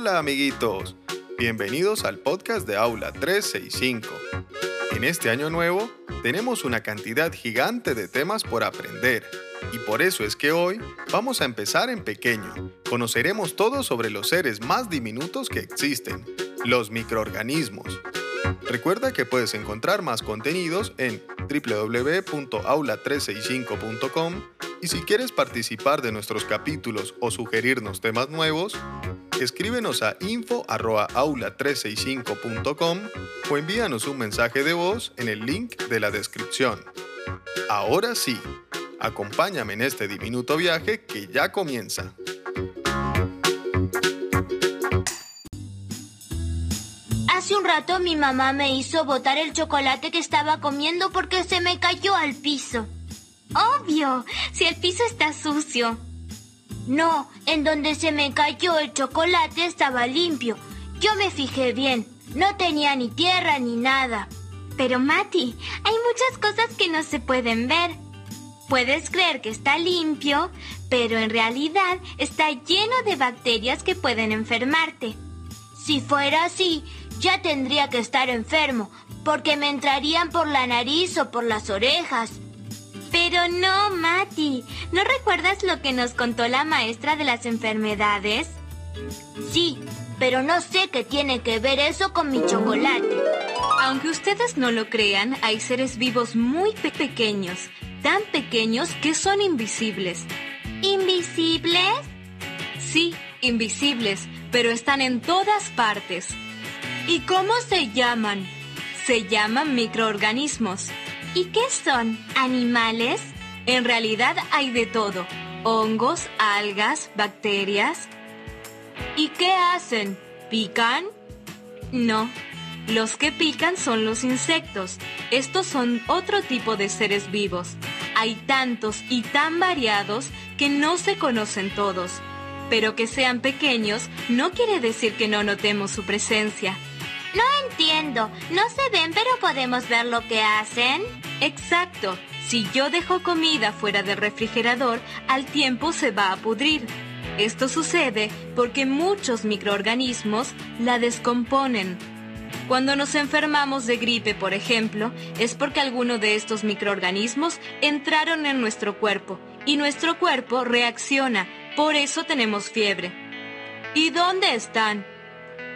Hola amiguitos, bienvenidos al podcast de Aula 365. En este año nuevo tenemos una cantidad gigante de temas por aprender y por eso es que hoy vamos a empezar en pequeño. Conoceremos todo sobre los seres más diminutos que existen, los microorganismos. Recuerda que puedes encontrar más contenidos en www.aula365.com y si quieres participar de nuestros capítulos o sugerirnos temas nuevos, escríbenos a info.aula365.com o envíanos un mensaje de voz en el link de la descripción. Ahora sí, acompáñame en este diminuto viaje que ya comienza. Hace un rato mi mamá me hizo botar el chocolate que estaba comiendo porque se me cayó al piso. Obvio, si el piso está sucio. No, en donde se me cayó el chocolate estaba limpio. Yo me fijé bien. No tenía ni tierra ni nada. Pero Mati, hay muchas cosas que no se pueden ver. Puedes creer que está limpio, pero en realidad está lleno de bacterias que pueden enfermarte. Si fuera así, ya tendría que estar enfermo, porque me entrarían por la nariz o por las orejas. Pero no, Mati. ¿No recuerdas lo que nos contó la maestra de las enfermedades? Sí, pero no sé qué tiene que ver eso con mi chocolate. Aunque ustedes no lo crean, hay seres vivos muy pequeños, tan pequeños que son invisibles. ¿Invisibles? Sí, invisibles, pero están en todas partes. ¿Y cómo se llaman? Se llaman microorganismos. ¿Y qué son? ¿Animales? En realidad hay de todo. Hongos, algas, bacterias. ¿Y qué hacen? ¿Pican? No. Los que pican son los insectos. Estos son otro tipo de seres vivos. Hay tantos y tan variados que no se conocen todos. Pero que sean pequeños no quiere decir que no notemos su presencia. No entiendo. No se ven, pero podemos ver lo que hacen. Exacto. Si yo dejo comida fuera del refrigerador, al tiempo se va a pudrir. Esto sucede porque muchos microorganismos la descomponen. Cuando nos enfermamos de gripe, por ejemplo, es porque alguno de estos microorganismos entraron en nuestro cuerpo y nuestro cuerpo reacciona. Por eso tenemos fiebre. ¿Y dónde están?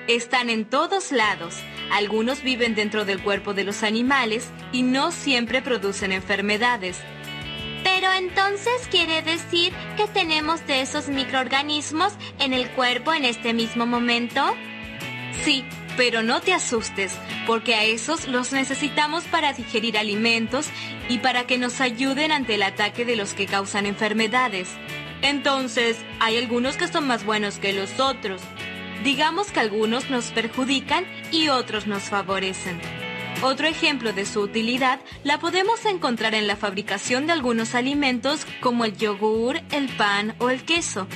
Están en todos lados. Algunos viven dentro del cuerpo de los animales y no siempre producen enfermedades. Pero entonces quiere decir que tenemos de esos microorganismos en el cuerpo en este mismo momento? Sí, pero no te asustes, porque a esos los necesitamos para digerir alimentos y para que nos ayuden ante el ataque de los que causan enfermedades. Entonces, hay algunos que son más buenos que los otros. Digamos que algunos nos perjudican y otros nos favorecen. Otro ejemplo de su utilidad la podemos encontrar en la fabricación de algunos alimentos como el yogur, el pan o el queso.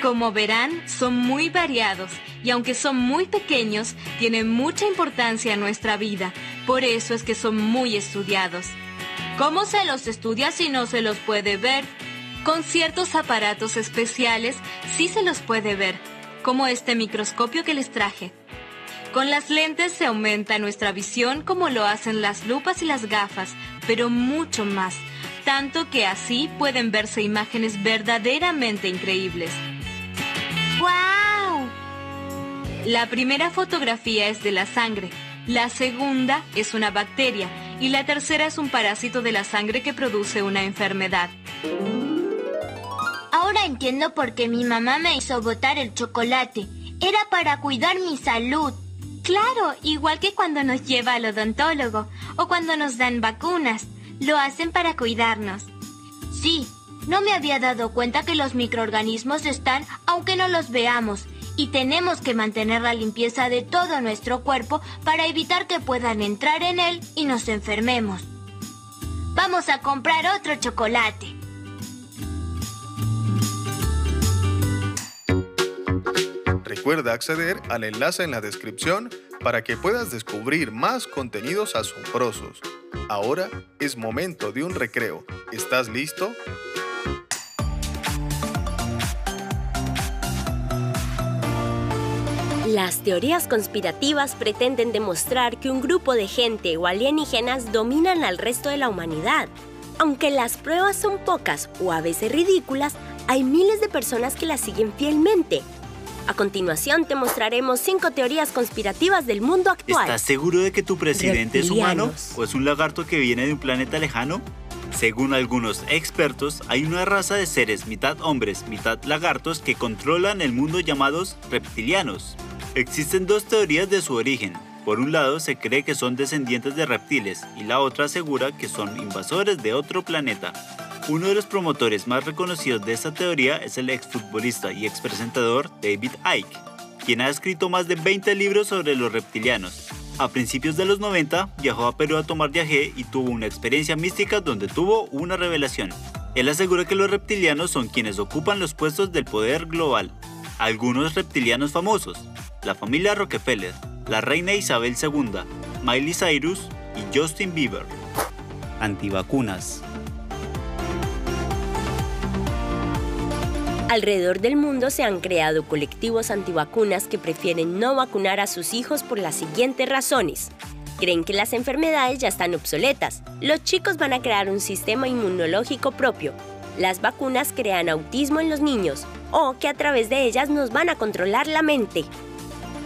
Como verán, son muy variados y aunque son muy pequeños, tienen mucha importancia en nuestra vida. Por eso es que son muy estudiados. ¿Cómo se los estudia si no se los puede ver? Con ciertos aparatos especiales sí se los puede ver como este microscopio que les traje. Con las lentes se aumenta nuestra visión como lo hacen las lupas y las gafas, pero mucho más, tanto que así pueden verse imágenes verdaderamente increíbles. ¡Wow! La primera fotografía es de la sangre, la segunda es una bacteria y la tercera es un parásito de la sangre que produce una enfermedad. Ahora entiendo por qué mi mamá me hizo botar el chocolate. Era para cuidar mi salud. Claro, igual que cuando nos lleva al odontólogo o cuando nos dan vacunas. Lo hacen para cuidarnos. Sí, no me había dado cuenta que los microorganismos están aunque no los veamos y tenemos que mantener la limpieza de todo nuestro cuerpo para evitar que puedan entrar en él y nos enfermemos. Vamos a comprar otro chocolate. Recuerda acceder al enlace en la descripción para que puedas descubrir más contenidos asombrosos. Ahora es momento de un recreo. ¿Estás listo? Las teorías conspirativas pretenden demostrar que un grupo de gente o alienígenas dominan al resto de la humanidad. Aunque las pruebas son pocas o a veces ridículas, hay miles de personas que las siguen fielmente. A continuación te mostraremos cinco teorías conspirativas del mundo actual. ¿Estás seguro de que tu presidente es humano o es un lagarto que viene de un planeta lejano? Según algunos expertos, hay una raza de seres mitad hombres, mitad lagartos que controlan el mundo llamados reptilianos. Existen dos teorías de su origen. Por un lado, se cree que son descendientes de reptiles y la otra asegura que son invasores de otro planeta. Uno de los promotores más reconocidos de esta teoría es el exfutbolista y expresentador David Icke, quien ha escrito más de 20 libros sobre los reptilianos, a principios de los 90 viajó a Perú a tomar viaje y tuvo una experiencia mística donde tuvo una revelación. Él asegura que los reptilianos son quienes ocupan los puestos del poder global. Algunos reptilianos famosos, la familia Rockefeller, la reina Isabel II, Miley Cyrus y Justin Bieber. Antivacunas. Alrededor del mundo se han creado colectivos antivacunas que prefieren no vacunar a sus hijos por las siguientes razones. Creen que las enfermedades ya están obsoletas. Los chicos van a crear un sistema inmunológico propio. Las vacunas crean autismo en los niños o que a través de ellas nos van a controlar la mente.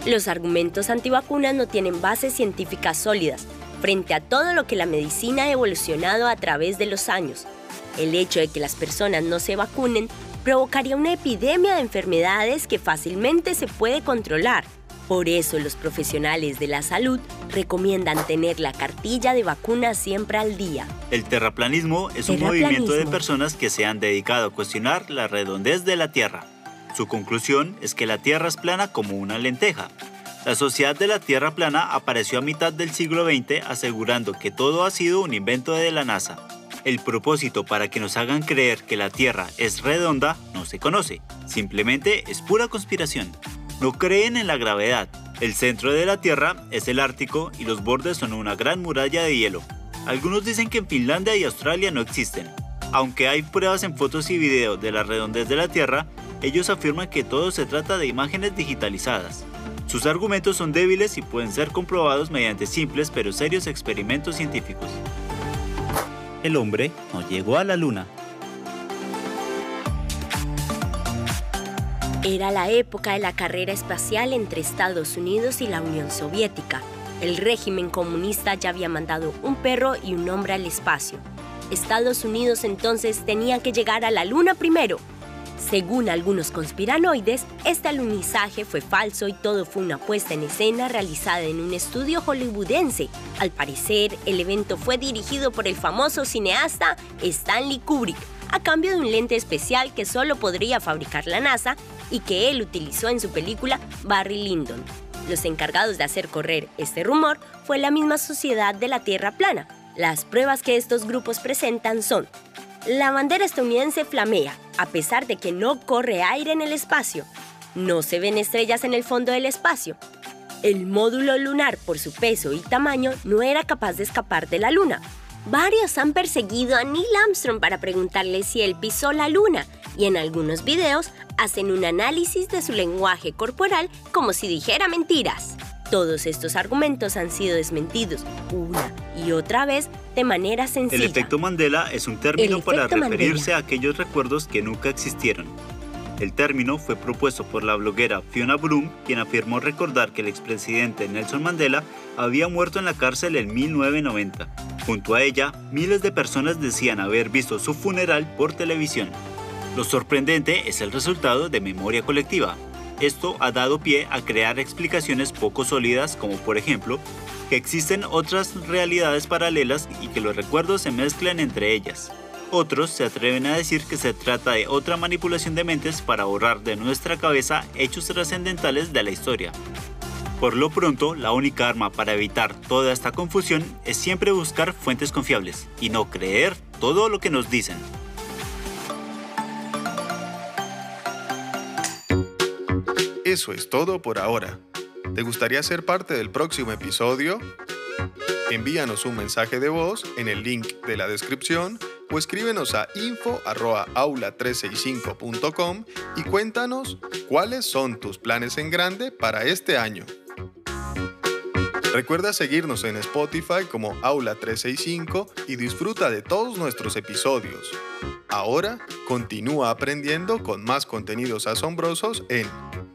Los argumentos antivacunas no tienen bases científicas sólidas frente a todo lo que la medicina ha evolucionado a través de los años. El hecho de que las personas no se vacunen provocaría una epidemia de enfermedades que fácilmente se puede controlar. Por eso los profesionales de la salud recomiendan tener la cartilla de vacunas siempre al día. El terraplanismo es un movimiento de personas que se han dedicado a cuestionar la redondez de la Tierra. Su conclusión es que la Tierra es plana como una lenteja. La Sociedad de la Tierra Plana apareció a mitad del siglo XX asegurando que todo ha sido un invento de la NASA. El propósito para que nos hagan creer que la Tierra es redonda no se conoce, simplemente es pura conspiración. No creen en la gravedad. El centro de la Tierra es el Ártico y los bordes son una gran muralla de hielo. Algunos dicen que en Finlandia y Australia no existen. Aunque hay pruebas en fotos y videos de la redondez de la Tierra, ellos afirman que todo se trata de imágenes digitalizadas. Sus argumentos son débiles y pueden ser comprobados mediante simples pero serios experimentos científicos el hombre no llegó a la luna. Era la época de la carrera espacial entre Estados Unidos y la Unión Soviética. El régimen comunista ya había mandado un perro y un hombre al espacio. Estados Unidos entonces tenía que llegar a la luna primero según algunos conspiranoides, este alunizaje fue falso y todo fue una puesta en escena realizada en un estudio hollywoodense. Al parecer, el evento fue dirigido por el famoso cineasta Stanley Kubrick, a cambio de un lente especial que solo podría fabricar la NASA y que él utilizó en su película Barry Lyndon. Los encargados de hacer correr este rumor fue la misma Sociedad de la Tierra Plana. Las pruebas que estos grupos presentan son la bandera estadounidense flamea, a pesar de que no corre aire en el espacio. No se ven estrellas en el fondo del espacio. El módulo lunar, por su peso y tamaño, no era capaz de escapar de la Luna. Varios han perseguido a Neil Armstrong para preguntarle si él pisó la Luna y en algunos videos hacen un análisis de su lenguaje corporal como si dijera mentiras. Todos estos argumentos han sido desmentidos una y otra vez de manera sencilla. El efecto Mandela es un término para referirse a aquellos recuerdos que nunca existieron. El término fue propuesto por la bloguera Fiona Bloom, quien afirmó recordar que el expresidente Nelson Mandela había muerto en la cárcel en 1990. Junto a ella, miles de personas decían haber visto su funeral por televisión. Lo sorprendente es el resultado de memoria colectiva, esto ha dado pie a crear explicaciones poco sólidas como por ejemplo que existen otras realidades paralelas y que los recuerdos se mezclan entre ellas. Otros se atreven a decir que se trata de otra manipulación de mentes para borrar de nuestra cabeza hechos trascendentales de la historia. Por lo pronto, la única arma para evitar toda esta confusión es siempre buscar fuentes confiables y no creer todo lo que nos dicen. Eso es todo por ahora. ¿Te gustaría ser parte del próximo episodio? Envíanos un mensaje de voz en el link de la descripción o escríbenos a info.aula365.com y cuéntanos cuáles son tus planes en grande para este año. Recuerda seguirnos en Spotify como Aula 365 y disfruta de todos nuestros episodios. Ahora continúa aprendiendo con más contenidos asombrosos en